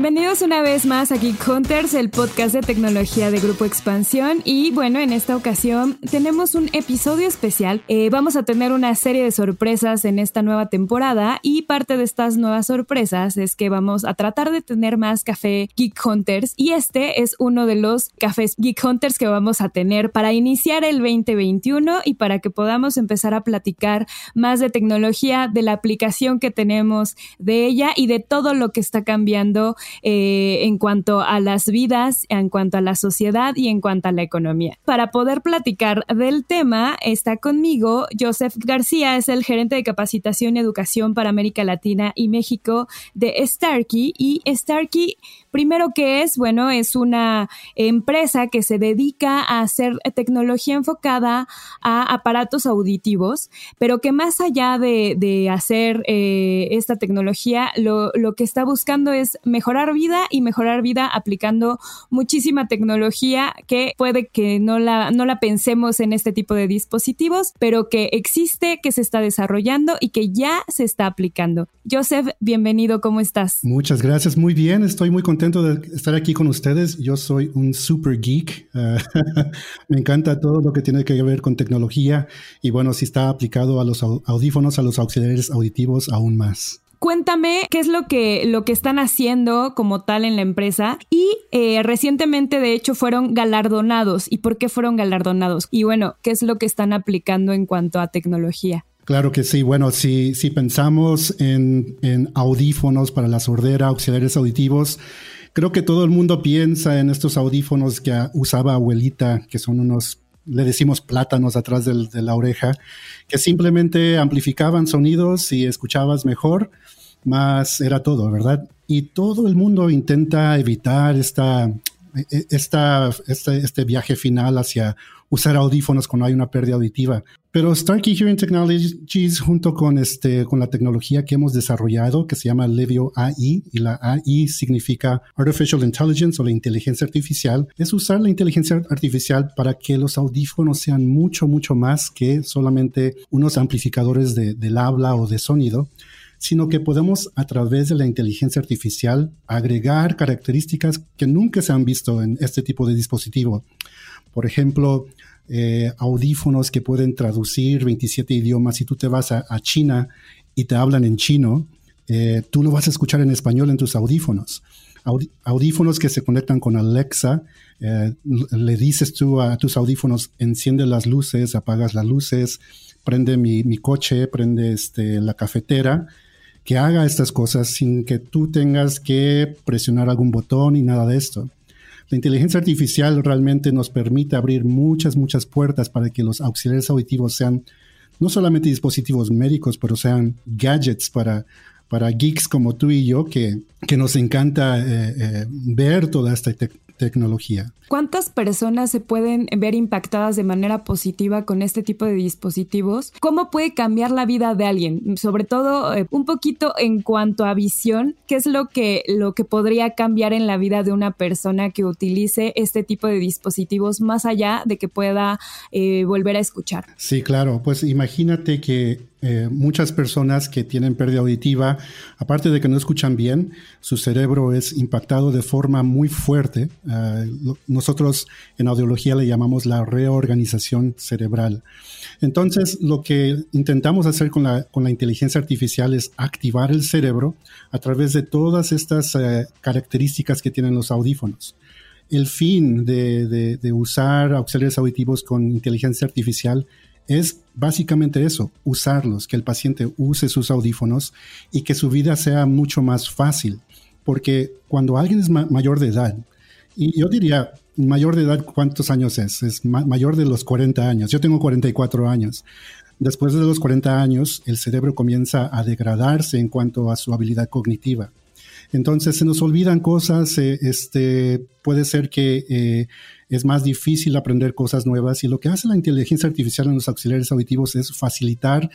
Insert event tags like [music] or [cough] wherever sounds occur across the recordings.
Bienvenidos una vez más a Geek Hunters, el podcast de tecnología de Grupo Expansión. Y bueno, en esta ocasión tenemos un episodio especial. Eh, vamos a tener una serie de sorpresas en esta nueva temporada y parte de estas nuevas sorpresas es que vamos a tratar de tener más café Geek Hunters y este es uno de los cafés Geek Hunters que vamos a tener para iniciar el 2021 y para que podamos empezar a platicar más de tecnología, de la aplicación que tenemos de ella y de todo lo que está cambiando eh, en cuanto a las vidas, en cuanto a la sociedad y en cuanto a la economía. Para poder platicar del tema está conmigo Joseph García, es el gerente de capacitación y educación para América Latina y México de Starkey y Starkey Primero que es, bueno, es una empresa que se dedica a hacer tecnología enfocada a aparatos auditivos, pero que más allá de, hacer eh, esta tecnología, lo, que está buscando es mejorar vida y mejorar vida aplicando muchísima tecnología que puede que no la, no la pensemos en este tipo de dispositivos, pero que existe, que se está desarrollando y que ya se está aplicando. Joseph, bienvenido, ¿cómo estás? Muchas gracias, muy bien, estoy muy contento de estar aquí con ustedes. Yo soy un super geek. Ah, [laughs] me encanta todo lo que tiene que ver con tecnología y bueno, si está aplicado a los audífonos, a los auxiliares auditivos aún más. Cuéntame qué es lo que, lo que están haciendo como tal en la empresa y eh, recientemente de hecho fueron galardonados y por qué fueron galardonados y bueno, qué es lo que están aplicando en cuanto a tecnología. Claro que sí. Bueno, si, si pensamos en, en audífonos para la sordera, auxiliares auditivos, Creo que todo el mundo piensa en estos audífonos que usaba abuelita, que son unos, le decimos plátanos atrás de la oreja, que simplemente amplificaban sonidos y escuchabas mejor, más era todo, ¿verdad? Y todo el mundo intenta evitar esta, e, e, esta, este, este viaje final hacia usar audífonos cuando hay una pérdida auditiva. Pero Starkey Hearing Technologies, junto con, este, con la tecnología que hemos desarrollado, que se llama Levio AI, y la AI significa Artificial Intelligence o la inteligencia artificial, es usar la inteligencia artificial para que los audífonos sean mucho, mucho más que solamente unos amplificadores de, del habla o de sonido, sino que podemos a través de la inteligencia artificial agregar características que nunca se han visto en este tipo de dispositivo. Por ejemplo, eh, audífonos que pueden traducir 27 idiomas. Si tú te vas a, China y te hablan en chino, eh, tú lo vas a escuchar en español en tus audífonos. audífonos que se conectan con Alexa, eh, le dices tú a tus audífonos, enciende las luces, apagas las luces, prende mi, coche, prende este, la cafetera, que haga estas cosas sin que tú tengas que presionar algún botón y nada de esto. La inteligencia artificial realmente nos permite abrir muchas, muchas puertas para que los auxiliares auditivos sean no solamente dispositivos médicos, pero sean gadgets para, para geeks como tú y yo, que, que nos encanta eh, eh, ver toda esta tecnología. ¿Cuántas personas se pueden ver impactadas de manera positiva con este tipo de dispositivos? ¿Cómo puede cambiar la vida de alguien? Sobre todo eh, un poquito en cuanto a visión, ¿qué es lo que, lo que podría cambiar en la vida de una persona que utilice este tipo de dispositivos más allá de que pueda eh, volver a escuchar? Sí, claro. Pues imagínate que eh, muchas personas que tienen pérdida auditiva, aparte de que no escuchan bien, su cerebro es impactado de forma muy fuerte. Ah, nosotros en audiología le llamamos la reorganización cerebral. Entonces, lo que intentamos hacer con la, con la inteligencia artificial es activar el cerebro a través de todas estas eh, características que tienen los audífonos. El fin de, de usar auxiliares auditivos con inteligencia artificial es básicamente eso, usarlos, que el paciente use sus audífonos y que su vida sea mucho más fácil. Porque cuando alguien es mayor de edad, y yo diría, mayor de edad, ¿cuántos años es? Es mayor de los 40 años. Yo tengo 44 años. Después de los 40 años, el cerebro comienza a degradarse en cuanto a su habilidad cognitiva. Entonces se nos olvidan cosas, eh, este, puede ser que eh, es más difícil aprender cosas nuevas y lo que hace la inteligencia artificial en los auxiliares auditivos es facilitar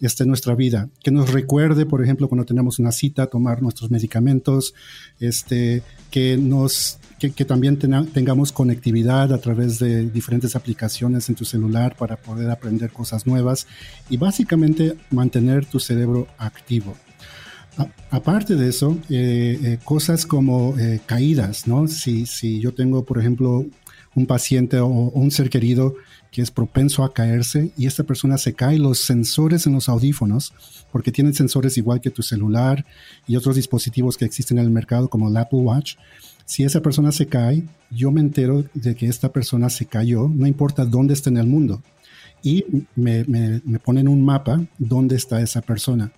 este, nuestra vida, que nos recuerde, por ejemplo, cuando tenemos una cita, tomar nuestros medicamentos, este, que nos que, también tengamos conectividad a través de diferentes aplicaciones en tu celular para poder aprender cosas nuevas y básicamente mantener tu cerebro activo. aparte de eso, eh, eh, cosas como eh, caídas, ¿no? Si, si yo tengo, por ejemplo, un paciente o, un ser querido que es propenso a caerse y esta persona se cae, los sensores en los audífonos, porque tienen sensores igual que tu celular y otros dispositivos que existen en el mercado como el Apple Watch, si esa persona se cae, yo me entero de que esta persona se cayó, no importa dónde esté en el mundo. Y me, me, ponen un mapa dónde está esa persona.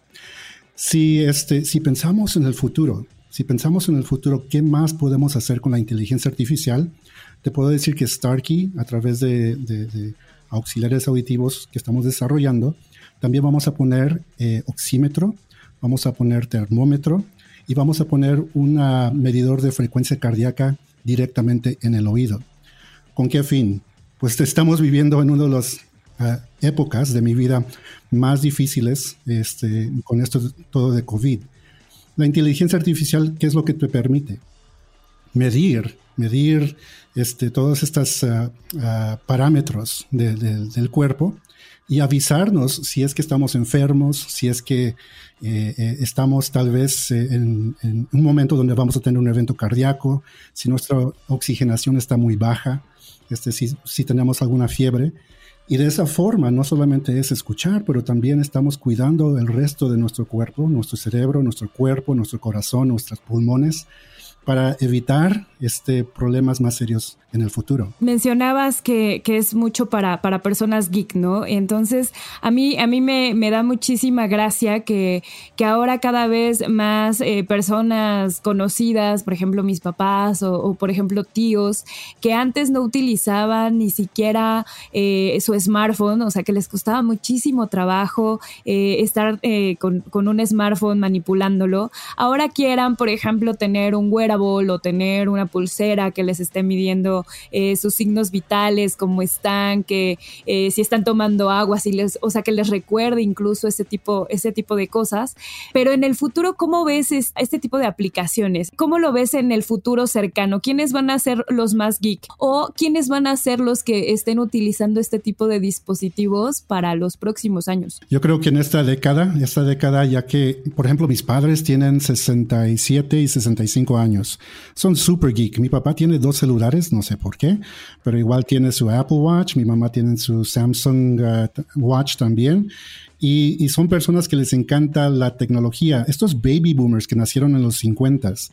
Si, este, si pensamos en el futuro, si pensamos en el futuro, ¿qué más podemos hacer con la inteligencia artificial? Te puedo decir que Starkey, a través de, auxiliares auditivos que estamos desarrollando, también vamos a poner eh, oxímetro, vamos a poner termómetro, y vamos a poner un medidor de frecuencia cardíaca directamente en el oído. ¿Con qué fin? Pues estamos viviendo en una de las ah, épocas de mi vida más difíciles este, con esto todo de COVID. La inteligencia artificial, ¿qué es lo que te permite? Medir, medir este, todos estos ah, ah, parámetros del cuerpo y avisarnos si es que estamos enfermos, si es que eh, eh, estamos tal vez eh, en, un momento donde vamos a tener un evento cardíaco, si nuestra oxigenación está muy baja, este, si, si tenemos alguna fiebre. Y de esa forma no solamente es escuchar, pero también estamos cuidando el resto de nuestro cuerpo, nuestro cerebro, nuestro cuerpo, nuestro corazón, nuestros pulmones, para evitar este, problemas más serios en el futuro. Mencionabas que, que, es mucho para, para personas geek, ¿no? Entonces, a mí, a mí me, me da muchísima gracia que, que ahora cada vez más eh, personas conocidas, por ejemplo, mis papás o, por ejemplo, tíos, que antes no utilizaban ni siquiera eh, su smartphone, o sea, que les costaba muchísimo trabajo eh, estar con, con, un smartphone manipulándolo, ahora quieran, por ejemplo, tener un wearable o tener una pulsera que les esté midiendo eh, sus signos vitales, cómo están, que eh, si están tomando agua, si les, o sea, que les recuerde incluso ese tipo, ese tipo de cosas. Pero en el futuro, ¿cómo ves este tipo de aplicaciones? ¿Cómo lo ves en el futuro cercano? ¿Quiénes van a ser los más geek? ¿O quiénes van a ser los que estén utilizando este tipo de dispositivos para los próximos años? Yo creo que en esta década, esta década, ya que, por ejemplo, mis padres tienen 67 y 65 años, son super geek. Mi papá tiene dos celulares, no sé por qué, pero igual tiene su Apple Watch, mi mamá tiene su Samsung uh, Watch también. Y, son personas que les encanta la tecnología. Estos baby boomers que nacieron en los 50s,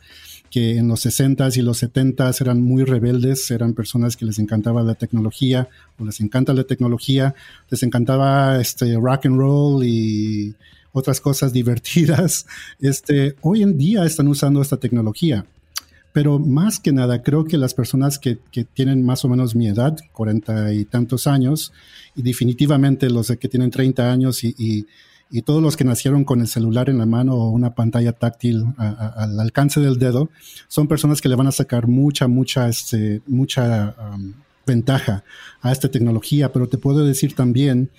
que en los 60s y los 70s eran muy rebeldes, eran personas que les encantaba la tecnología, o les encanta la tecnología, les encantaba este rock and roll y otras cosas [laughs] divertidas. Este, hoy en día están usando esta tecnología. Pero más que nada, creo que las personas que, tienen más o menos mi edad, cuarenta y tantos años, y definitivamente los que tienen 30 años y, todos los que nacieron con el celular en la mano o una pantalla táctil al alcance del dedo, son personas que le van a sacar mucha, mucha, este, mucha um, ventaja a esta tecnología. Pero te puedo decir también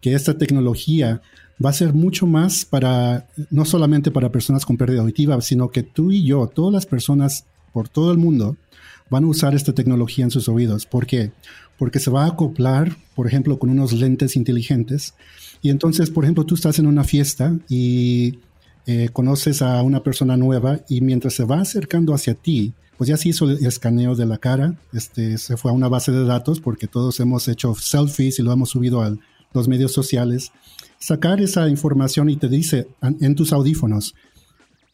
que esta tecnología va a ser mucho más para, no solamente para personas con pérdida auditiva, sino que tú y yo, todas las personas por todo el mundo, van a usar esta tecnología en sus oídos. ¿Por qué? Porque se va a acoplar, por ejemplo, con unos lentes inteligentes. Y entonces, por ejemplo, tú estás en una fiesta y eh, conoces a una persona nueva y mientras se va acercando hacia ti, pues ya se hizo el escaneo de la cara, este, se fue a una base de datos porque todos hemos hecho selfies y lo hemos subido a los medios sociales sacar esa información y te dice en tus audífonos, ah,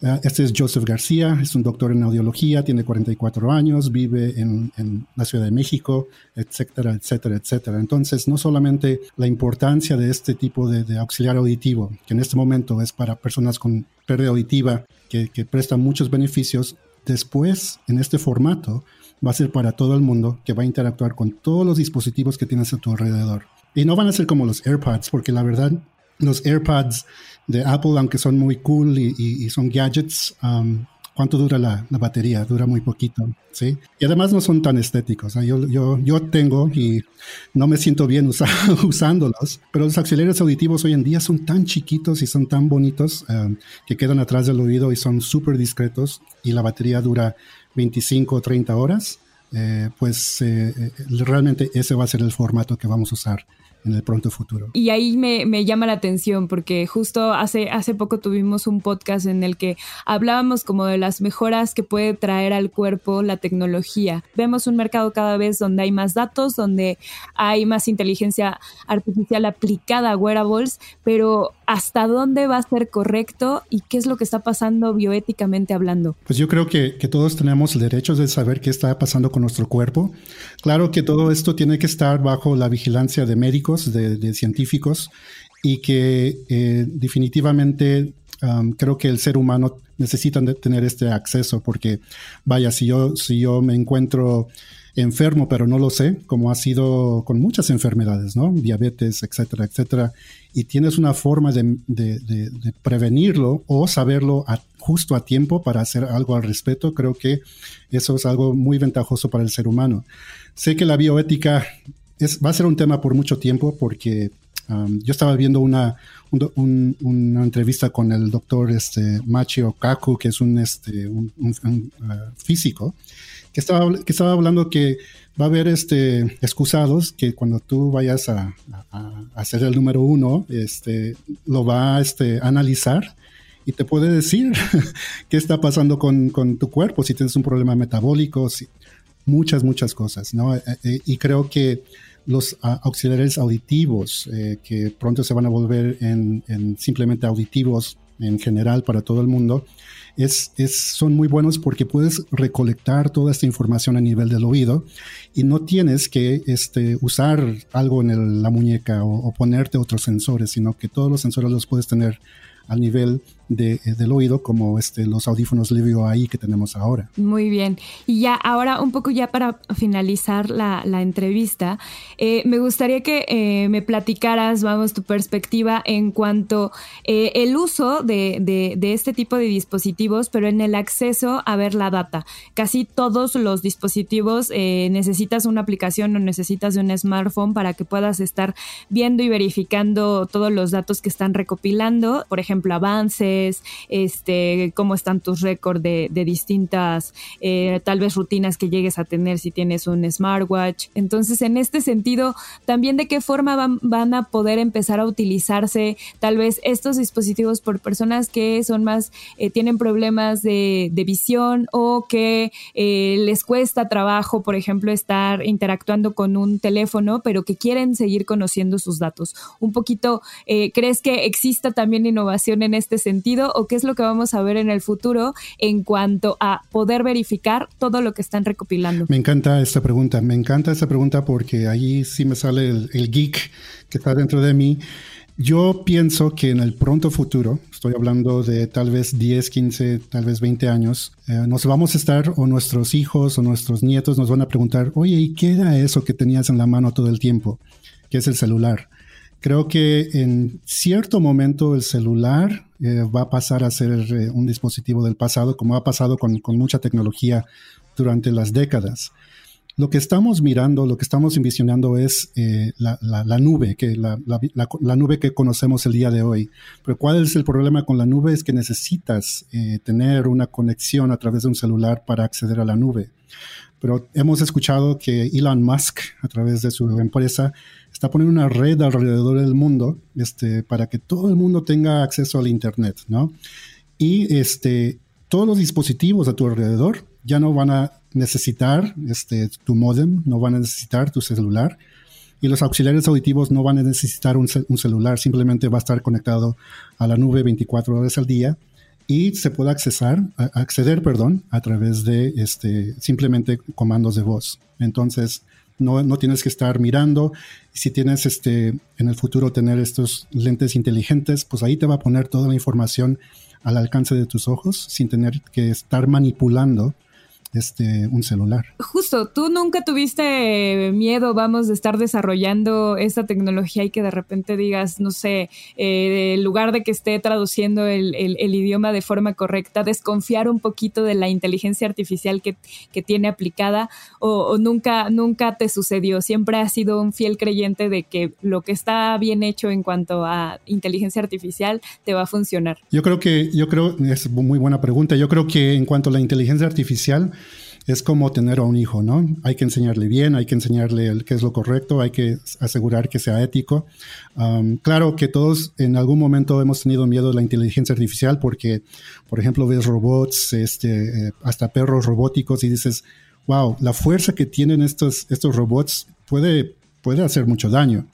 este es Joseph García, es un doctor en audiología, tiene 44 años, vive en, la Ciudad de México, etcétera, etcétera, etcétera. Entonces, no solamente la importancia de este tipo de, auxiliar auditivo, que en este momento es para personas con pérdida auditiva, que, que presta muchos beneficios, después, en este formato, va a ser para todo el mundo, que va a interactuar con todos los dispositivos que tienes a tu alrededor. Y no van a ser como los AirPods, porque la verdad los AirPods de Apple, aunque son muy cool y, son gadgets, um, ¿Cuánto dura la, batería? Dura muy poquito, ¿sí? Y además no son tan estéticos. Yo, yo, yo tengo y no me siento bien [laughs] usándolos, pero los auxiliares auditivos hoy en día son tan chiquitos y son tan bonitos eh, que quedan atrás del oído y son súper discretos y la batería dura 25 o 30 horas. Eh, pues eh, realmente ese va a ser el formato que vamos a usar en el pronto futuro. Y ahí me, me, llama la atención porque justo hace, hace poco tuvimos un podcast en el que hablábamos como de las mejoras que puede traer al cuerpo la tecnología. Vemos un mercado cada vez donde hay más datos, donde hay más inteligencia artificial aplicada a wearables, pero ¿hasta dónde va a ser correcto y qué es lo que está pasando bioéticamente hablando? Pues yo creo que, que todos tenemos el derecho de saber qué está pasando con nuestro cuerpo. Claro que todo esto tiene que estar bajo la vigilancia de médicos de, científicos, y que eh, definitivamente um, creo que el ser humano necesita tener este acceso, porque vaya, si yo, si yo me encuentro enfermo, pero no lo sé, como ha sido con muchas enfermedades, ¿no? Diabetes, etcétera, etcétera. Y tienes una forma de, prevenirlo o saberlo justo a tiempo para hacer algo al respecto. Creo que eso es algo muy ventajoso para el ser humano. Sé que la bioética va a ser un tema por mucho tiempo porque um, yo estaba viendo una, una entrevista con el doctor este, Machi Okaku, que es un, este, un, uh, físico, que estaba, que estaba hablando que va a haber este, excusados que cuando tú vayas a, a, ser el número uno, este, lo va a este, analizar y te puede decir [laughs] qué está pasando con, con, tu cuerpo, si tienes un problema metabólico, si, muchas, muchas cosas, ¿no? Eh, eh, y creo que los ah, auxiliares auditivos, eh, que pronto se van a volver en, simplemente auditivos en general para todo el mundo, es, es, son muy buenos porque puedes recolectar toda esta información a nivel del oído y no tienes que este, usar algo en la muñeca o, o, ponerte otros sensores, sino que todos los sensores los puedes tener al nivel de, eh, del oído como este, los audífonos Livio ahí que tenemos ahora. Muy bien. Y ya ahora un poco ya para finalizar la, entrevista, eh, me gustaría que eh, me platicaras, vamos, tu perspectiva en cuanto el uso de, de, este tipo de dispositivos, pero en el acceso a ver la data. Casi todos los dispositivos necesitas una aplicación o necesitas de un smartphone para que puedas estar viendo y verificando todos los datos que están recopilando, por ejemplo, avances este, cómo están tus récords de, distintas, eh, tal vez rutinas que llegues a tener si tienes un smartwatch. Entonces, en este sentido, también de qué forma van, a poder empezar a utilizarse tal vez estos dispositivos por personas que son más, eh, tienen problemas de, visión o que eh, les cuesta trabajo, por ejemplo, estar interactuando con un teléfono, pero que quieren seguir conociendo sus datos. Un poquito, ¿crees que exista también innovación en este sentido? O qué es lo que vamos a ver en el futuro en cuanto a poder verificar todo lo que están recopilando? Me encanta esta pregunta, me encanta esta pregunta porque ahí sí me sale el, geek que está dentro de mí. Yo pienso que en el pronto futuro, estoy hablando de tal vez 10, 15, tal vez 20 años, eh, nos vamos a estar o nuestros hijos o nuestros nietos nos van a preguntar, oye, ¿y qué era eso que tenías en la mano todo el tiempo? Que es el celular. Creo que en cierto momento el celular eh, va a pasar a ser eh, un dispositivo del pasado, como ha pasado con, mucha tecnología durante las décadas. Lo que estamos mirando, lo que estamos envisionando es eh, la, nube, que la, nube que conocemos el día de hoy. Pero ¿cuál es el problema con la nube? Es que necesitas tener una conexión a través de un celular para acceder a la nube. Pero hemos escuchado que Elon Musk, a través de su empresa, está poniendo una red alrededor del mundo este, para que todo el mundo tenga acceso al Internet, ¿no? Y este, todos los dispositivos a tu alrededor ya no van a necesitar este, tu modem, no van a necesitar tu celular y los auxiliares auditivos no van a necesitar un, celular, simplemente va a estar conectado a la nube 24 horas al día y se puede accesar, acceder perdón, a través de este, simplemente comandos de voz. Entonces, no, no, tienes que estar mirando. Si tienes este, en el futuro tener estos lentes inteligentes, pues ahí te va a poner toda la información al alcance de tus ojos sin tener que estar manipulando este, un celular. Justo, tú nunca tuviste miedo, vamos, de estar desarrollando esta tecnología y que de repente digas, no sé, eh, en lugar de que esté traduciendo el, idioma de forma correcta, desconfiar un poquito de la inteligencia artificial que, tiene aplicada o, nunca, nunca te sucedió. Siempre has sido un fiel creyente de que lo que está bien hecho en cuanto a inteligencia artificial te va a funcionar. Yo creo que, yo creo, es muy buena pregunta. Yo creo que en cuanto a la inteligencia artificial, es como tener a un hijo, ¿no? Hay que enseñarle bien, hay que enseñarle el, qué es lo correcto, hay que asegurar que sea ético. claro que todos en algún momento hemos tenido miedo de la inteligencia artificial porque, por ejemplo, ves robots, este, eh, hasta perros robóticos y dices, wow, la fuerza que tienen estos, estos robots puede, puede hacer mucho daño.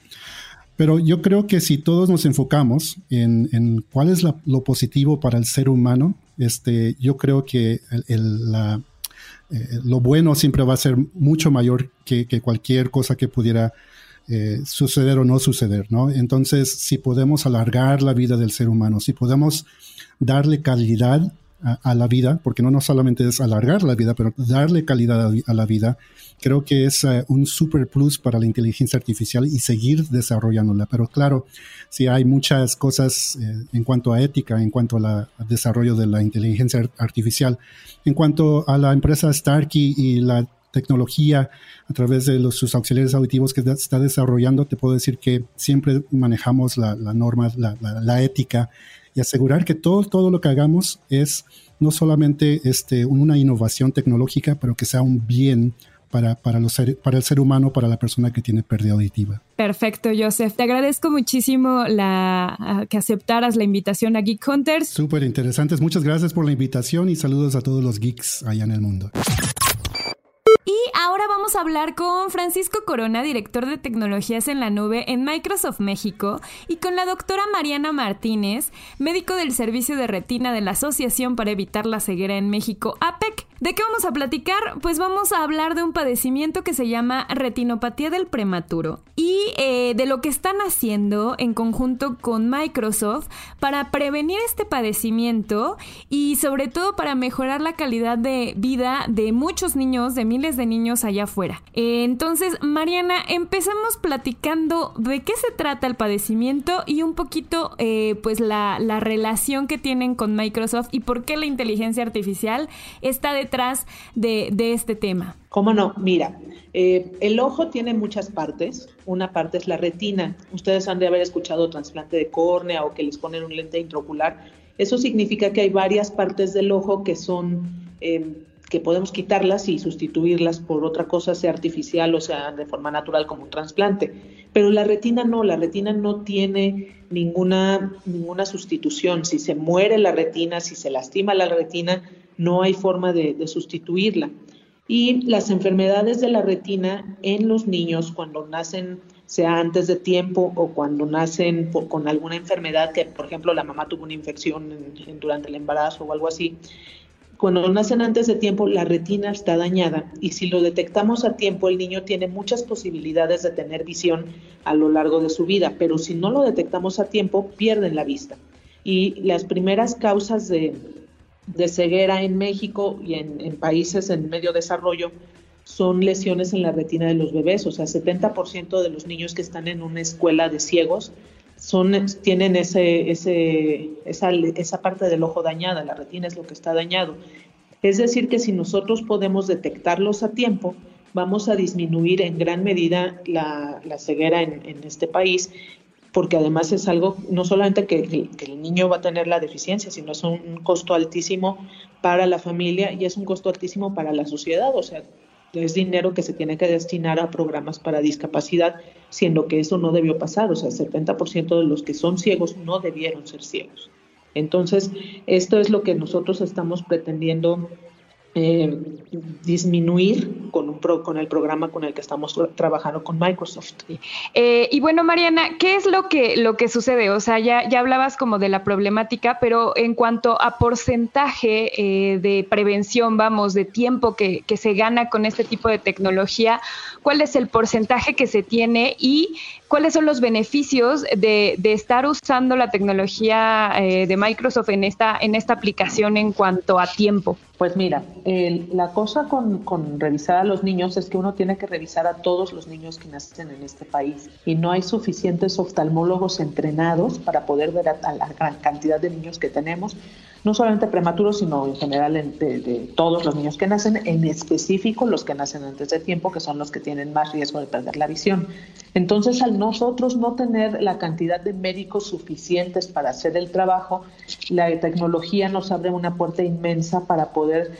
Pero yo creo que si todos nos enfocamos en, cuál es lo positivo para el ser humano, este, yo creo que la, eh, lo bueno siempre va a ser mucho mayor que, cualquier cosa que pudiera eh, suceder o no suceder, ¿no? Entonces, si podemos alargar la vida del ser humano, si podemos darle calidad a, la vida, porque no, no solamente es alargar la vida, pero darle calidad a, la vida, creo que es eh, un super plus para la inteligencia artificial y seguir desarrollándola. Pero claro, si hay muchas cosas eh, en cuanto a ética, en cuanto al desarrollo de la inteligencia artificial, en cuanto a la empresa Starkey y la tecnología a través de los, sus auxiliares auditivos que está desarrollando, te puedo decir que siempre manejamos la, norma, la, la, ética y asegurar que todo, todo lo que hagamos es no solamente este, una innovación tecnológica, pero que sea un bien para, para, los para el ser humano, para la persona que tiene pérdida auditiva. Perfecto, Joseph. Te agradezco muchísimo la, que aceptaras la invitación a Geek Hunters. Súper interesantes. Muchas gracias por la invitación y saludos a todos los geeks allá en el mundo. Y ahora vamos a hablar con Francisco Corona, director de tecnologías en la nube en Microsoft México, y con la doctora Mariana Martínez, médico del Servicio de Retina de la Asociación para Evitar la Ceguera en México, APEC. ¿De qué vamos a platicar? Pues vamos a hablar de un padecimiento que se llama retinopatía del prematuro y eh, de lo que están haciendo en conjunto con Microsoft para prevenir este padecimiento y sobre todo para mejorar la calidad de vida de muchos niños, de miles de niños allá afuera. Eh, entonces, Mariana, empezamos platicando de qué se trata el padecimiento y un poquito eh, pues la, la relación que tienen con Microsoft y por qué la inteligencia artificial está de detrás de, este tema? ¿Cómo no? Mira, eh, el ojo tiene muchas partes. Una parte es la retina. Ustedes han de haber escuchado trasplante de córnea o que les ponen un lente intraocular. Eso significa que hay varias partes del ojo que son em, que podemos quitarlas y sustituirlas por otra cosa, sea artificial o sea de forma natural como un trasplante. Pero la retina no, la retina no tiene ninguna, ninguna sustitución. Si se muere la retina, si se lastima la retina, no hay forma de, sustituirla. Y las enfermedades de la retina en los niños cuando nacen, sea antes de tiempo o cuando nacen con alguna enfermedad, que por ejemplo la mamá tuvo una infección durante el embarazo o algo así, cuando nacen antes de tiempo la retina está dañada. Y si lo detectamos a tiempo el niño tiene muchas posibilidades de tener visión a lo largo de su vida, pero si no lo detectamos a tiempo pierden la vista. Y las primeras causas de, de ceguera en México y en, países en medio desarrollo son lesiones en la retina de los bebés, o sea, 70% de los niños que están en una escuela de ciegos son, tienen ese, ese, esa, esa parte del ojo dañada, la retina es lo que está dañado. Es decir, que si nosotros podemos detectarlos a tiempo, vamos a disminuir en gran medida la, la ceguera en, en, este país porque además es algo, no solamente que, el niño va a tener la deficiencia, sino es un, costo altísimo para la familia y es un costo altísimo para la sociedad, o sea, es dinero que se tiene que destinar a programas para discapacidad, siendo que eso no debió pasar, o sea, 70% de los que son ciegos no debieron ser ciegos. Entonces, esto es lo que nosotros estamos pretendiendo eh, disminuir con, un con el programa con el que estamos trabajando con Microsoft. Eh, y bueno, Mariana, ¿qué es lo que, lo que sucede? O sea, ya, ya hablabas como de la problemática, pero en cuanto a porcentaje eh, de prevención, vamos, de tiempo que, que se gana con este tipo de tecnología, ¿cuál es el porcentaje que se tiene y cuáles son los beneficios de, de estar usando la tecnología de Microsoft en esta, en esta aplicación en cuanto a tiempo? Pues mira, la cosa con, revisar a los niños es que uno tiene que revisar a todos los niños que nacen en este país y no hay suficientes oftalmólogos entrenados para poder ver a, la gran cantidad de niños que tenemos, no solamente prematuros, sino en general de, todos los niños que nacen, en específico los que nacen antes de tiempo, que son los que tienen más riesgo de perder la visión. Entonces, al nosotros no tener la cantidad de médicos suficientes para hacer el trabajo, la tecnología nos abre una puerta inmensa para poder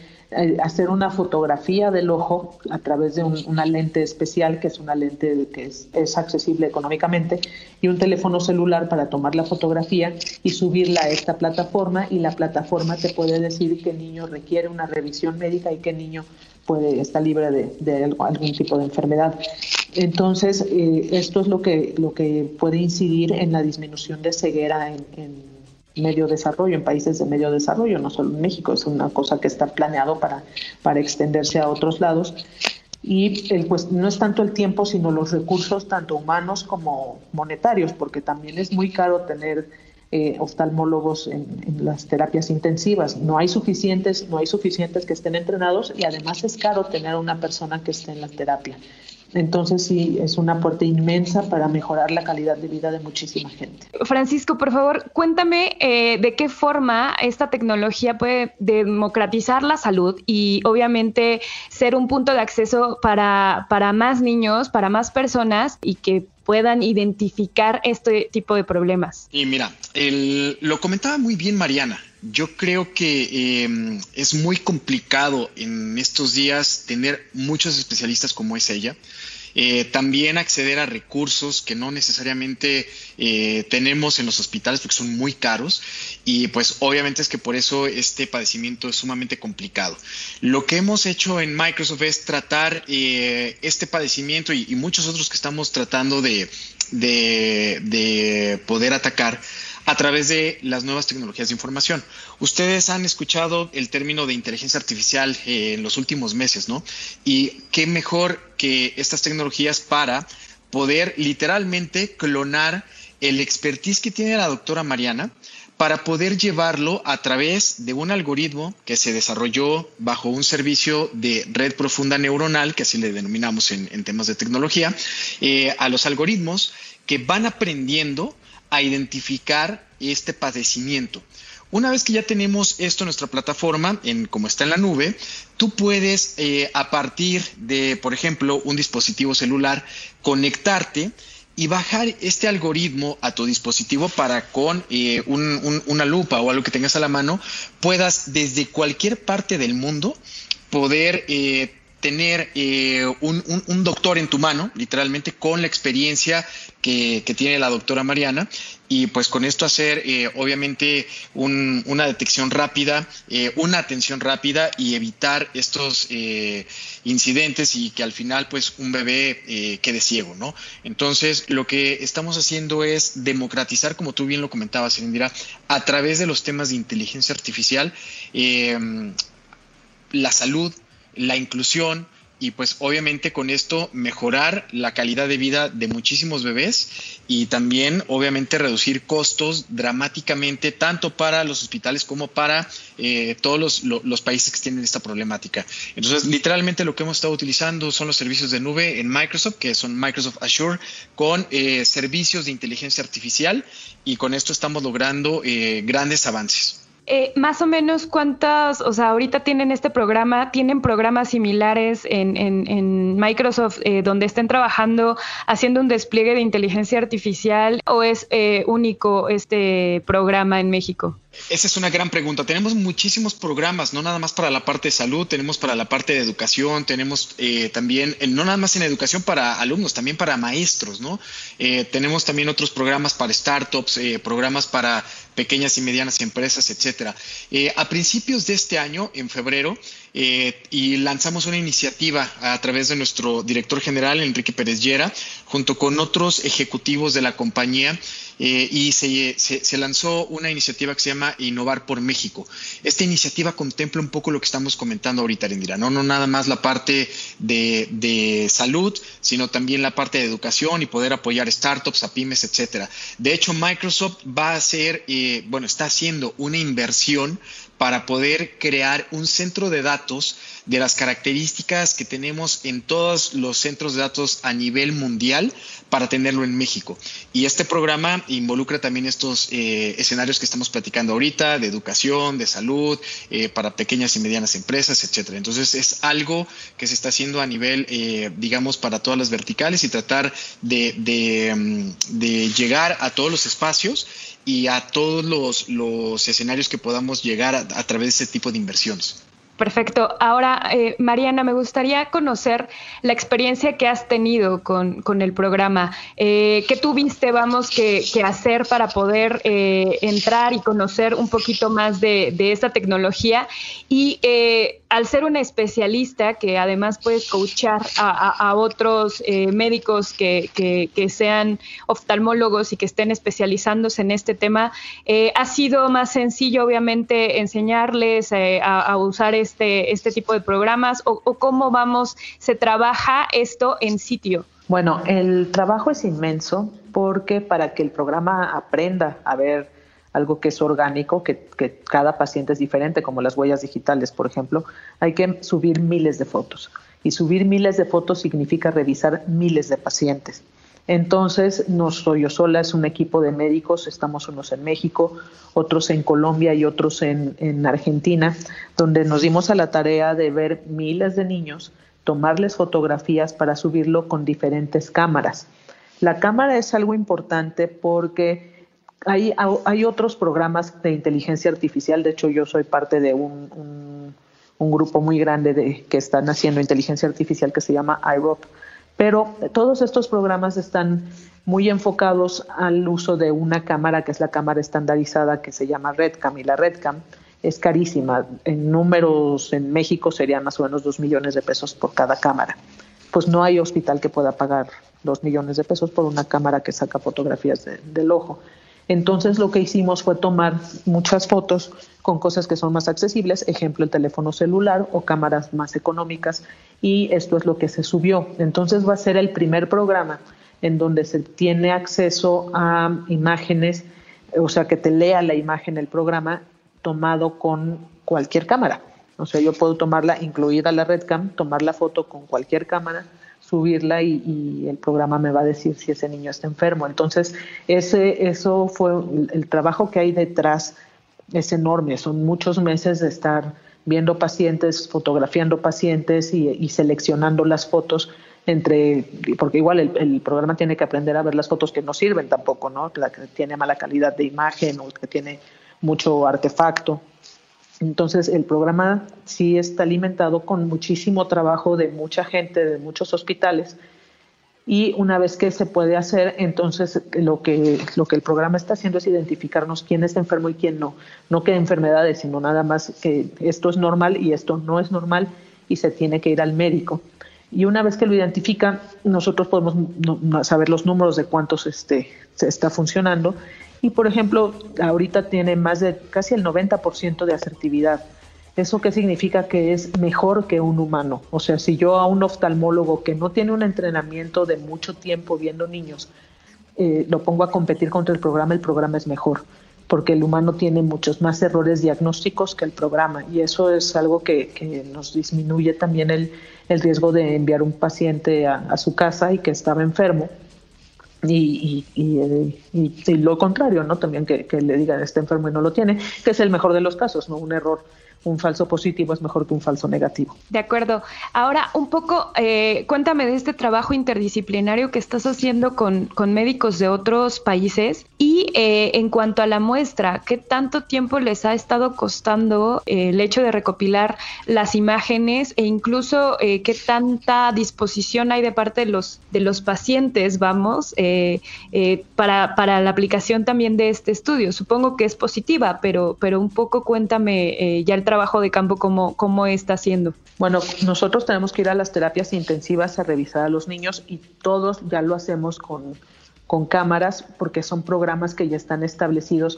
hacer una fotografía del ojo a través de una lente especial, que es una lente que es, accesible económicamente, y un teléfono celular para tomar la fotografía y subirla a esta plataforma y la plataforma te puede decir qué niño requiere una revisión médica y qué niño puede está libre de, algún tipo de enfermedad. Entonces, eh, esto es lo que, lo que puede incidir en la disminución de ceguera en medio desarrollo, en países de medio desarrollo, no solo en México, es una cosa que está planeado para, para extenderse a otros lados. Y el, pues, no es tanto el tiempo, sino los recursos, tanto humanos como monetarios, porque también es muy caro tener eh, oftalmólogos en, en, las terapias intensivas. No hay suficientes, no hay suficientes que estén entrenados y además es caro tener una persona que esté en la terapia. Entonces sí, es una puerta inmensa para mejorar la calidad de vida de muchísima gente. Francisco, por favor, cuéntame eh, de qué forma esta tecnología puede democratizar la salud y obviamente ser un punto de acceso para, para más niños, para más personas y que puedan identificar este tipo de problemas. Y mira, lo comentaba muy bien Mariana. Yo creo que em, es muy complicado en estos días tener muchos especialistas como es ella. Eh, también acceder a recursos que no necesariamente eh, tenemos en los hospitales porque son muy caros y pues obviamente es que por eso este padecimiento es sumamente complicado. Lo que hemos hecho en Microsoft es tratar eh, este padecimiento y, muchos otros que estamos tratando de, de poder atacar a través de las nuevas tecnologías de información. Ustedes han escuchado el término de inteligencia artificial eh, en los últimos meses, ¿no? Y qué mejor que estas tecnologías para poder literalmente clonar el expertise que tiene la doctora Mariana para poder llevarlo a través de un algoritmo que se desarrolló bajo un servicio de red profunda neuronal, que así le denominamos en, temas de tecnología, eh, a los algoritmos que van aprendiendo a identificar este padecimiento. Una vez que ya tenemos esto en nuestra plataforma, en como está en la nube, tú puedes eh, a partir de, por ejemplo, un dispositivo celular, conectarte y bajar este algoritmo a tu dispositivo para con eh, una lupa o algo que tengas a la mano, puedas desde cualquier parte del mundo poder eh, tener eh, un, doctor en tu mano, literalmente, con la experiencia que, tiene la doctora Mariana, y pues con esto hacer, eh, obviamente, una detección rápida, eh, una atención rápida y evitar estos incidentes y que al final, pues, un bebé quede ciego, ¿no? Entonces, lo que estamos haciendo es democratizar, como tú bien lo comentabas, Indira, a través de los temas de inteligencia artificial, la salud, la inclusión y pues obviamente con esto mejorar la calidad de vida de muchísimos bebés y también obviamente reducir costos dramáticamente tanto para los hospitales como para eh, todos los, países que tienen esta problemática. Entonces literalmente lo que hemos estado utilizando son los servicios de nube en Microsoft, que son Microsoft Azure, con eh, servicios de inteligencia artificial y con esto estamos logrando eh, grandes avances. Eh, más o menos cuántas, o sea, ahorita tienen este programa, tienen programas similares en, en, Microsoft eh, donde estén trabajando haciendo un despliegue de inteligencia artificial o es eh, único este programa en México? Esa es una gran pregunta. Tenemos muchísimos programas, no nada más para la parte de salud, tenemos para la parte de educación, tenemos eh, también, eh, no nada más en educación para alumnos, también para maestros, ¿no? Eh, tenemos también otros programas para startups, programas para pequeñas y medianas empresas, etcétera. a principios de este año, en febrero, y lanzamos una iniciativa a través de nuestro director general, Enrique Pérez Llera, junto con otros ejecutivos de la compañía eh, y se, se, lanzó una iniciativa que se llama Innovar por México. Esta iniciativa contempla un poco lo que estamos comentando ahorita, Arendira, ¿no? no nada más la parte de, de, salud, sino también la parte de educación y poder apoyar startups, a pymes, etcétera. De hecho, Microsoft va a hacer, eh, bueno, está haciendo una inversión para poder crear un centro de datos de las características que tenemos en todos los centros de datos a nivel mundial para tenerlo en México. Y este programa involucra también estos eh, escenarios que estamos platicando ahorita, de educación, de salud, eh, para pequeñas y medianas empresas, etcétera. Entonces es algo que se está haciendo a nivel, eh, digamos, para todas las verticales y tratar de, mm, de llegar a todos los espacios y a todos los, los escenarios que podamos llegar a, a través de ese tipo de inversiones. Perfecto. Ahora, eh, Mariana, me gustaría conocer la experiencia que has tenido con, con el programa. Eh, ¿Qué tuviste, vamos, que, hacer para poder eh, entrar y conocer un poquito más de, de esta tecnología? Y al ser una especialista que además puedes coachar a, a, otros médicos que, que, sean oftalmólogos y que estén especializándose en este tema, ha sido más sencillo, obviamente, enseñarles a, a usar este, este tipo de programas o, o cómo vamos, se trabaja esto en sitio? Bueno, el trabajo es inmenso porque para que el programa aprenda a ver algo que es orgánico, que, que, cada paciente es diferente, como las huellas digitales, por ejemplo, hay que subir miles de fotos. Y subir miles de fotos significa revisar miles de pacientes. Entonces, no soy yo sola, es un equipo de médicos, estamos unos en México, otros en Colombia y otros en, en Argentina, donde nos dimos a la tarea de ver miles de niños, tomarles fotografías para subirlo con diferentes cámaras. La cámara es algo importante porque hay, hay otros programas de inteligencia artificial, de hecho yo soy parte de un, un, un grupo muy grande de, que están haciendo inteligencia artificial que se llama IROP, pero todos estos programas están muy enfocados al uso de una cámara que es la cámara estandarizada que se llama RedCam y la RedCam es carísima. En números en México serían más o menos dos millones de pesos por cada cámara. Pues no hay hospital que pueda pagar dos millones de pesos por una cámara que saca fotografías de, del ojo. Entonces lo que hicimos fue tomar muchas fotos con cosas que son más accesibles, ejemplo el teléfono celular o cámaras más económicas y esto es lo que se subió. Entonces va a ser el primer programa en donde se tiene acceso a imágenes, o sea, que te lea la imagen el programa tomado con cualquier cámara. O sea, yo puedo tomarla, incluida la RedCam, tomar la foto con cualquier cámara, subirla y, y, el programa me va a decir si ese niño está enfermo. Entonces, ese, eso fue el trabajo que hay detrás, es enorme. Son muchos meses de estar viendo pacientes, fotografiando pacientes y, y seleccionando las fotos entre, porque igual el, el, programa tiene que aprender a ver las fotos que no sirven tampoco, ¿no? La que tiene mala calidad de imagen o que tiene mucho artefacto. Entonces el programa sí está alimentado con muchísimo trabajo de mucha gente, de muchos hospitales. Y una vez que se puede hacer, entonces lo que, lo que el programa está haciendo es identificarnos quién está enfermo y quién no. No que enfermedades, sino nada más que esto es normal y esto no es normal y se tiene que ir al médico. Y una vez que lo identifica, nosotros podemos saber los números de cuántos este, se está funcionando y por ejemplo, ahorita tiene más de casi el 90% de asertividad. ¿Eso qué significa? Que es mejor que un humano. O sea, si yo a un oftalmólogo que no tiene un entrenamiento de mucho tiempo viendo niños, eh, lo pongo a competir contra el programa, el programa es mejor, porque el humano tiene muchos más errores diagnósticos que el programa. Y eso es algo que, que nos disminuye también el, el, riesgo de enviar un paciente a, a su casa y que estaba enfermo y, y, y, y, lo contrario, ¿no? También que, que, le digan está enfermo y no lo tiene, que es el mejor de los casos, ¿no? Un error un falso positivo es mejor que un falso negativo. De acuerdo. Ahora, un poco, eh, cuéntame de este trabajo interdisciplinario que estás haciendo con, con médicos de otros países y eh, en cuanto a la muestra, ¿qué tanto tiempo les ha estado costando eh, el hecho de recopilar las imágenes e incluso eh, qué tanta disposición hay de parte de los, de los pacientes, vamos, para, para la aplicación también de este estudio? Supongo que es positiva, pero, pero un poco cuéntame ya el trabajo de campo cómo, cómo está haciendo? Bueno, nosotros tenemos que ir a las terapias intensivas a revisar a los niños y todos ya lo hacemos con, con cámaras porque son programas que ya están establecidos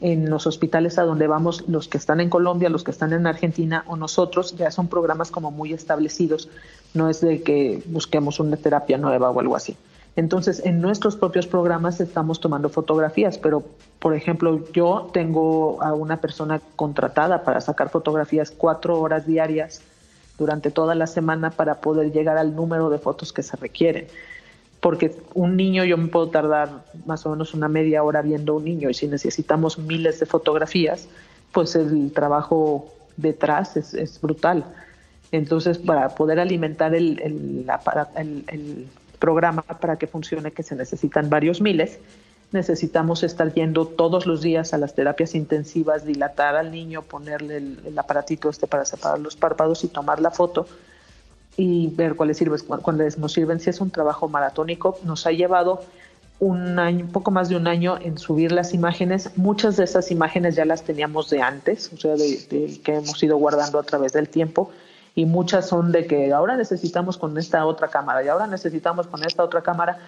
en los hospitales a donde vamos, los que están en Colombia, los que están en Argentina o nosotros, ya son programas como muy establecidos. No es de que busquemos una terapia nueva o algo así. Entonces, en nuestros propios programas estamos tomando fotografías, pero, por ejemplo, yo tengo a una persona contratada para sacar fotografías cuatro horas diarias durante toda la semana para poder llegar al número de fotos que se requieren. Porque un niño, yo me puedo tardar más o menos una media hora viendo un niño y si necesitamos miles de fotografías, pues el trabajo detrás es, brutal. Entonces, para poder alimentar el, el programa para que funcione, que se necesitan varios miles, necesitamos estar yendo todos los días a las terapias intensivas, dilatar al niño, ponerle el, aparatito este para separar los párpados y tomar la foto y ver cuáles sirven, cuáles nos sirven. Si es un trabajo maratónico, nos ha llevado un año, poco más de un año en subir las imágenes. Muchas de esas imágenes ya las teníamos de antes, o sea, de que hemos ido guardando a través del tiempo y muchas son de que ahora necesitamos con esta otra cámara y ahora necesitamos con esta otra cámara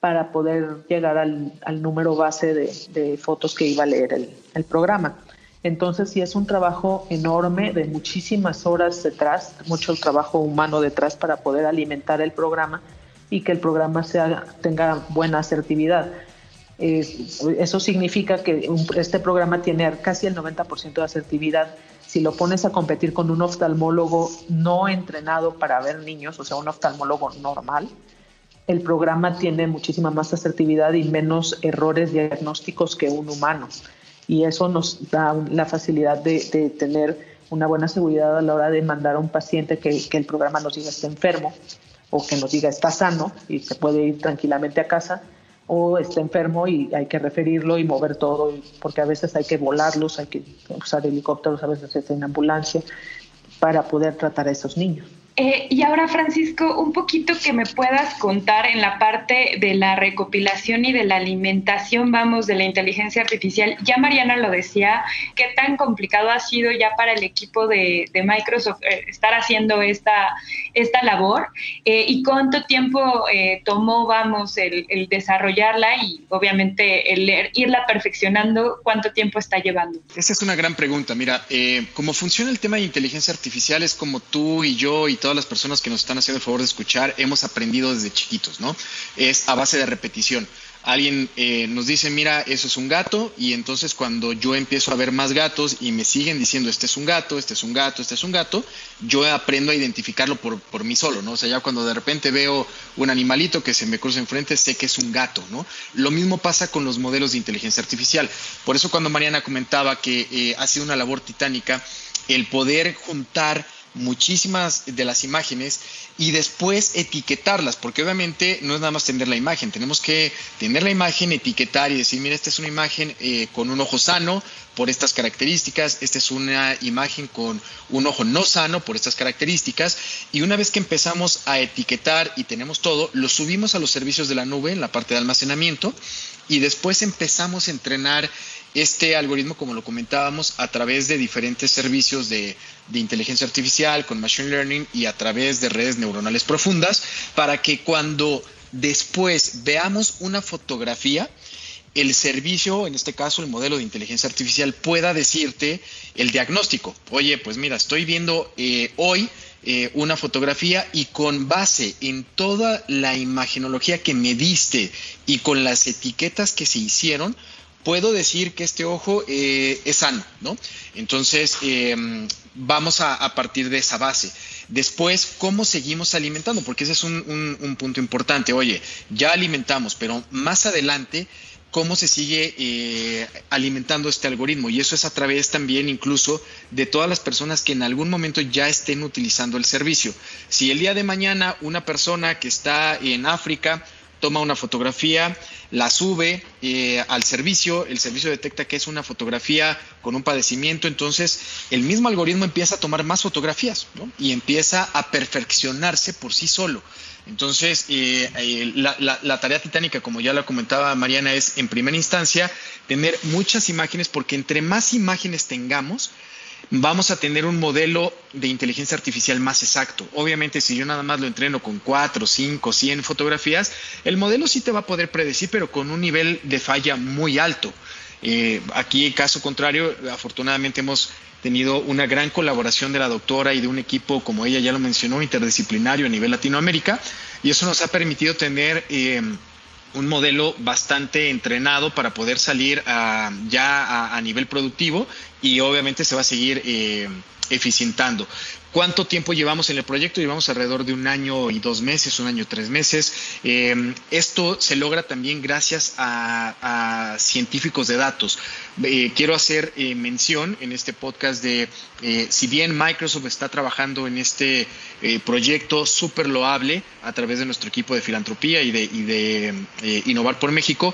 para poder llegar al, número base de, fotos que iba a leer el, el, programa. Entonces sí es un trabajo enorme de muchísimas horas detrás, mucho trabajo humano detrás para poder alimentar el programa y que el programa tenga buena asertividad. eso significa que este programa tiene casi el 90% de asertividad si lo pones a competir con un oftalmólogo no entrenado para ver niños, o sea, un oftalmólogo normal, el programa tiene muchísima más asertividad y menos errores diagnósticos que un humano. Y eso nos da la facilidad de, tener una buena seguridad a la hora de mandar a un paciente que, el programa nos diga está enfermo o que nos diga está sano y se puede ir tranquilamente a casa o está enfermo y hay que referirlo y mover todo, porque a veces hay que volarlos, hay que usar helicópteros, a veces en ambulancia, para poder tratar a esos niños. Eh, y ahora, Francisco, un poquito que me puedas contar en la parte de la recopilación y de la alimentación, vamos, de la inteligencia artificial. Ya Mariana lo decía, qué tan complicado ha sido ya para el equipo de, Microsoft eh, estar haciendo esta, esta labor eh, y cuánto tiempo tomó, vamos, el, desarrollarla y obviamente el irla perfeccionando, cuánto tiempo está llevando. Esa es una gran pregunta. Mira, cómo funciona el tema de inteligencia artificial es como tú y yo y todas las personas que nos están haciendo el favor de escuchar hemos aprendido desde chiquitos, ¿no? Es a base de repetición. Alguien eh, nos dice, mira, eso es un gato, y entonces cuando yo empiezo a ver más gatos y me siguen diciendo, este es un gato, este es un gato, este es un gato, yo aprendo a identificarlo por, por mí solo, ¿no? O sea, ya cuando de repente veo un animalito que se me cruza enfrente, sé que es un gato, ¿no? Lo mismo pasa con los modelos de inteligencia artificial. Por eso cuando Mariana comentaba que eh, ha sido una labor titánica, el poder juntar muchísimas de las imágenes y después etiquetarlas, porque obviamente no es nada más tener la imagen, tenemos que tener la imagen, etiquetar y decir, mira, esta es una imagen eh, con un ojo sano por estas características, esta es una imagen con un ojo no sano por estas características, y una vez que empezamos a etiquetar y tenemos todo, lo subimos a los servicios de la nube en la parte de almacenamiento y después empezamos a entrenar este algoritmo, como lo comentábamos, a través de diferentes servicios de, inteligencia artificial, con machine learning y a través de redes neuronales profundas, para que cuando después veamos una fotografía, el servicio, en este caso el modelo de inteligencia artificial, pueda decirte el diagnóstico. Oye, pues mira, estoy viendo eh, hoy eh, una fotografía y con base en toda la imagenología que me diste y con las etiquetas que se hicieron, puedo decir que este ojo eh, es sano, ¿no? Entonces, em, vamos a, partir de esa base. Después, ¿cómo seguimos alimentando? Porque ese es un, punto importante. Oye, ya alimentamos, pero más adelante, ¿cómo se sigue eh, alimentando este algoritmo? Y eso es a través también incluso de todas las personas que en algún momento ya estén utilizando el servicio. Si el día de mañana una persona que está en África toma una fotografía, la sube eh, al servicio, el servicio detecta que es una fotografía con un padecimiento, entonces el mismo algoritmo empieza a tomar más fotografías y empieza a perfeccionarse por sí solo. Entonces, eh, eh, la, la, tarea titánica, como ya la comentaba Mariana, es en primera instancia tener muchas imágenes, porque entre más imágenes tengamos, vamos a tener un modelo de inteligencia artificial más exacto. Obviamente, si yo nada más lo entreno con 4, 5, 100 fotografías, el modelo sí te va a poder predecir, pero con un nivel de falla muy alto. Eh, aquí, caso contrario, afortunadamente hemos tenido una gran colaboración de la doctora y de un equipo, como ella ya lo mencionó, interdisciplinario a nivel Latinoamérica, y eso nos ha permitido tener... Eh, un modelo bastante entrenado para poder salir ya a, nivel productivo y obviamente se va a seguir eh, eficientando. ¿Cuánto tiempo llevamos en el proyecto? Llevamos alrededor de un año y dos meses, un año y tres meses. Eh, esto se logra también gracias a, científicos de datos. Eh, quiero hacer eh, mención en este podcast de, si bien Microsoft está trabajando en este proyecto súper loable a través de nuestro equipo de filantropía y de, y de Innovar por México,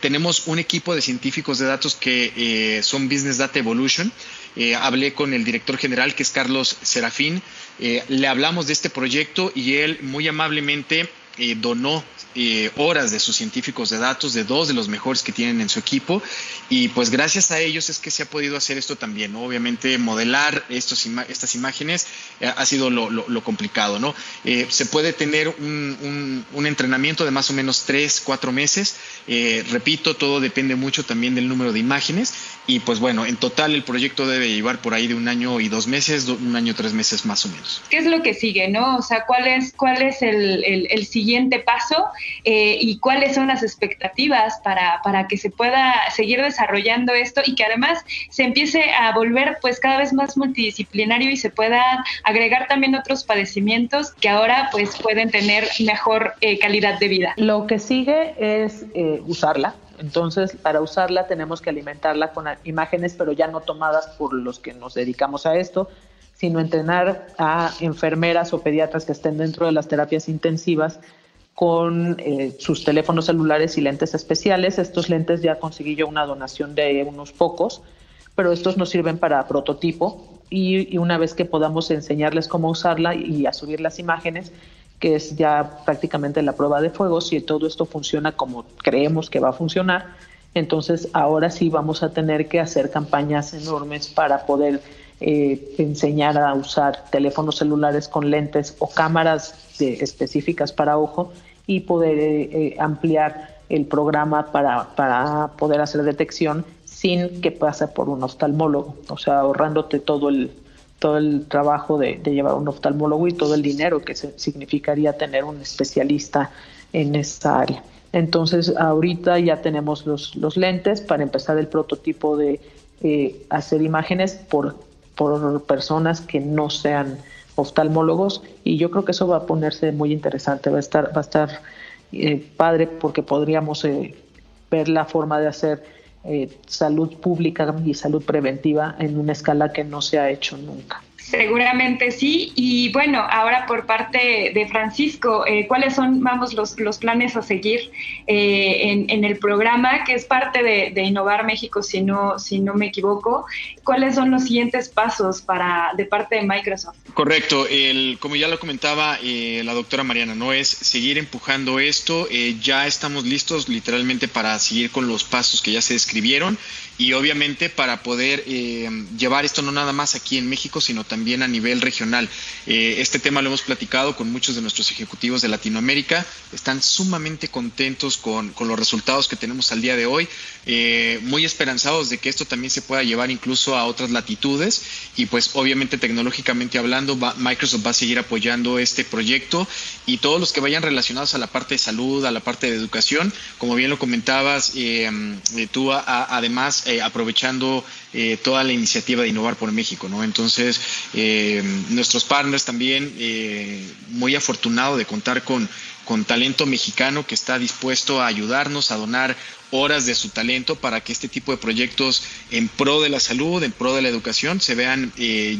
tenemos un equipo de científicos de datos que son Business Data Evolution. Eh, hablé con el director general, que es Carlos Serafín, eh, le hablamos de este proyecto y él muy amablemente eh, donó horas de sus científicos de datos, de dos de los mejores que tienen en su equipo, y pues gracias a ellos es que se ha podido hacer esto también, Obviamente modelar estos estas imágenes eh, ha sido lo, complicado, ¿no? Eh, se puede tener un, entrenamiento de más o menos tres, cuatro meses, repito, todo depende mucho también del número de imágenes, y pues bueno, en total el proyecto debe llevar por ahí de un año y dos meses, un año, tres meses más o menos. ¿Qué es lo que sigue, no? O sea, ¿cuál es, cuál es el, el siguiente paso? Eh, y cuáles son las expectativas para, para que se pueda seguir desarrollando esto y que además se empiece a volver pues cada vez más multidisciplinario y se pueda agregar también otros padecimientos que ahora pues pueden tener mejor eh, calidad de vida. Lo que sigue es eh, usarla, entonces, para usarla tenemos que alimentarla con imágenes, pero ya no tomadas por los que nos dedicamos a esto, sino entrenar a enfermeras o pediatras que estén dentro de las terapias intensivas con eh, sus teléfonos celulares y lentes especiales. Estos lentes ya conseguí yo una donación de unos pocos, pero estos nos sirven para prototipo y, una vez que podamos enseñarles cómo usarla y a subir las imágenes, que es ya prácticamente la prueba de fuego, si todo esto funciona como creemos que va a funcionar, entonces ahora sí vamos a tener que hacer campañas enormes para poder eh, enseñar a usar teléfonos celulares con lentes o cámaras específicas para ojo y poder eh, eh, ampliar el programa para, para poder hacer detección sin que pase por un oftalmólogo, o sea, ahorrándote todo el, todo el trabajo de, llevar un oftalmólogo y todo el dinero que significaría tener un especialista en esa área. Entonces, ahorita ya tenemos los, los lentes para empezar el prototipo de eh, hacer imágenes por, por personas que no sean oftalmólogos y yo creo que eso va a ponerse muy interesante, va a estar, va a estar eh, padre porque podríamos eh, ver la forma de hacer eh, salud pública y salud preventiva en una escala que no se ha hecho nunca. Seguramente sí. Y bueno, ahora por parte de Francisco, eh, ¿cuáles son, vamos, los, los planes a seguir eh, en, el programa, que es parte de, Innovar México, si no, si no me equivoco? ¿Cuáles son los siguientes pasos para de parte de Microsoft? Correcto. El, como ya lo comentaba eh, la doctora Mariana, no es seguir empujando esto. ya estamos listos literalmente para seguir con los pasos que ya se describieron y obviamente para poder eh, llevar esto no nada más aquí en México, sino también a nivel regional. Eh, este tema lo hemos platicado con muchos de nuestros ejecutivos de Latinoamérica, están sumamente contentos con, con los resultados que tenemos al día de hoy, eh, muy esperanzados de que esto también se pueda llevar incluso a otras latitudes. Y pues obviamente tecnológicamente hablando Microsoft va a seguir apoyando este proyecto. Y todos los que vayan relacionados a la parte de salud, a la parte de educación, como bien lo comentabas, tú además eh, aprovechando eh, toda la iniciativa de Innovar por México, ¿no? Entonces, eh, nuestros partners también, muy afortunado de contar con, con talento mexicano que está dispuesto a ayudarnos a donar horas de su talento para que este tipo de proyectos en pro de la salud, en pro de la educación, se vean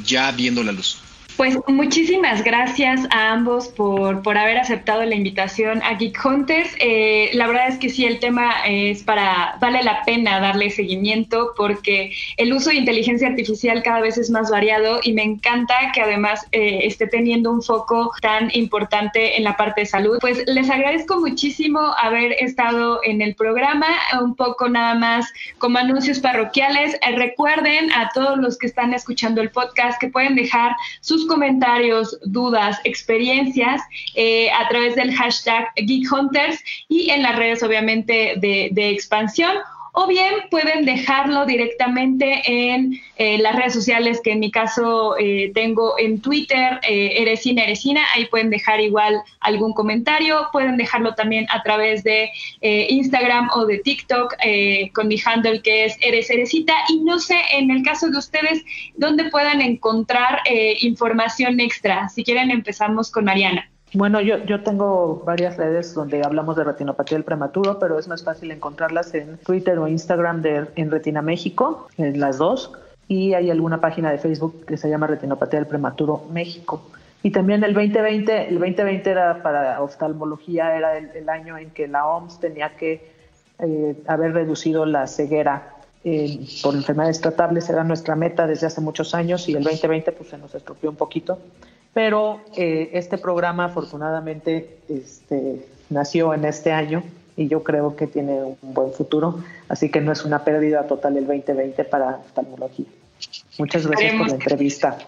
ya viendo la luz. Pues muchísimas gracias a ambos por, por haber aceptado la invitación a Geek Hunters. Eh, la verdad es que sí, el tema es para, vale la pena darle seguimiento porque el uso de inteligencia artificial cada vez es más variado y me encanta que además eh, esté teniendo un foco tan importante en la parte de salud. Pues les agradezco muchísimo haber estado en el programa, un poco nada más como anuncios parroquiales. Eh, recuerden a todos los que están escuchando el podcast que pueden dejar sus comentarios, dudas, experiencias eh, a través del hashtag Geek Hunters y en las redes obviamente de expansión o bien pueden dejarlo directamente en eh, las redes sociales que en mi caso eh, tengo en Twitter, eh, Eresina Eresina, ahí pueden dejar igual algún comentario, pueden dejarlo también a través de Instagram o de TikTok con mi handle que es Eres Eresita y no sé en el caso de ustedes dónde puedan encontrar información extra. Si quieren empezamos con Mariana. Bueno, yo, yo tengo varias redes donde hablamos de retinopatía del prematuro, pero es más fácil encontrarlas en Twitter o Instagram de, en Retina México, en las dos, y hay alguna página de Facebook que se llama Retinopatía del Prematuro México. Y también el 2020, el 2020 era para oftalmología, era el, año en que la OMS tenía que eh, haber reducido la ceguera eh, por enfermedades tratables, era nuestra meta desde hace muchos años y el 2020 pues se nos estropeó un poquito pero eh, este programa afortunadamente este, nació en este año y yo creo que tiene un buen futuro, así que no es una pérdida total el 2020 para oftalmología. Muchas gracias por la entrevista.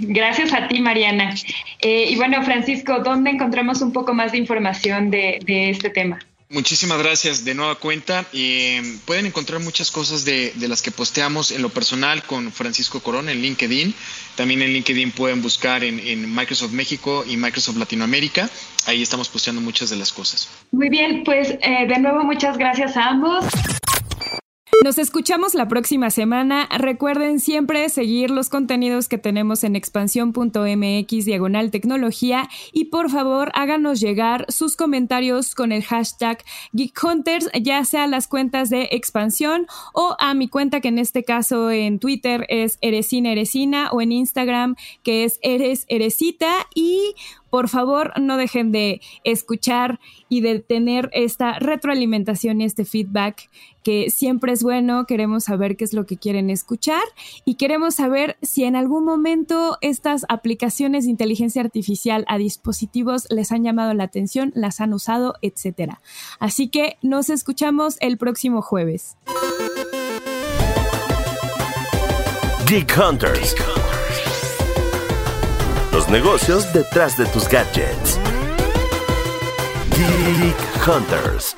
Gracias a ti, Mariana. Eh, y bueno, Francisco, ¿dónde encontramos un poco más de información de este tema? Muchísimas gracias de nueva cuenta. Eh, pueden encontrar muchas cosas de, las que posteamos en lo personal con Francisco Corón en LinkedIn. También en LinkedIn pueden buscar en, en Microsoft México y Microsoft Latinoamérica. Ahí estamos posteando muchas de las cosas. Muy bien, pues eh, de nuevo muchas gracias a ambos. Nos escuchamos la próxima semana. Recuerden siempre seguir los contenidos que tenemos en expansión.mx diagonal tecnología y por favor háganos llegar sus comentarios con el hashtag GeekHunters, ya sea las cuentas de expansión o a mi cuenta que en este caso en Twitter es Eresina Eresina o en Instagram que es Eres Eresita y por favor, no dejen de escuchar y de tener esta retroalimentación y este feedback que siempre es bueno. Queremos saber qué es lo que quieren escuchar y queremos saber si en algún momento estas aplicaciones de inteligencia artificial a dispositivos les han llamado la atención, las han usado, etcétera. Así que nos escuchamos el próximo jueves. Geek Hunters los negocios detrás de tus gadgets. Geek Hunters.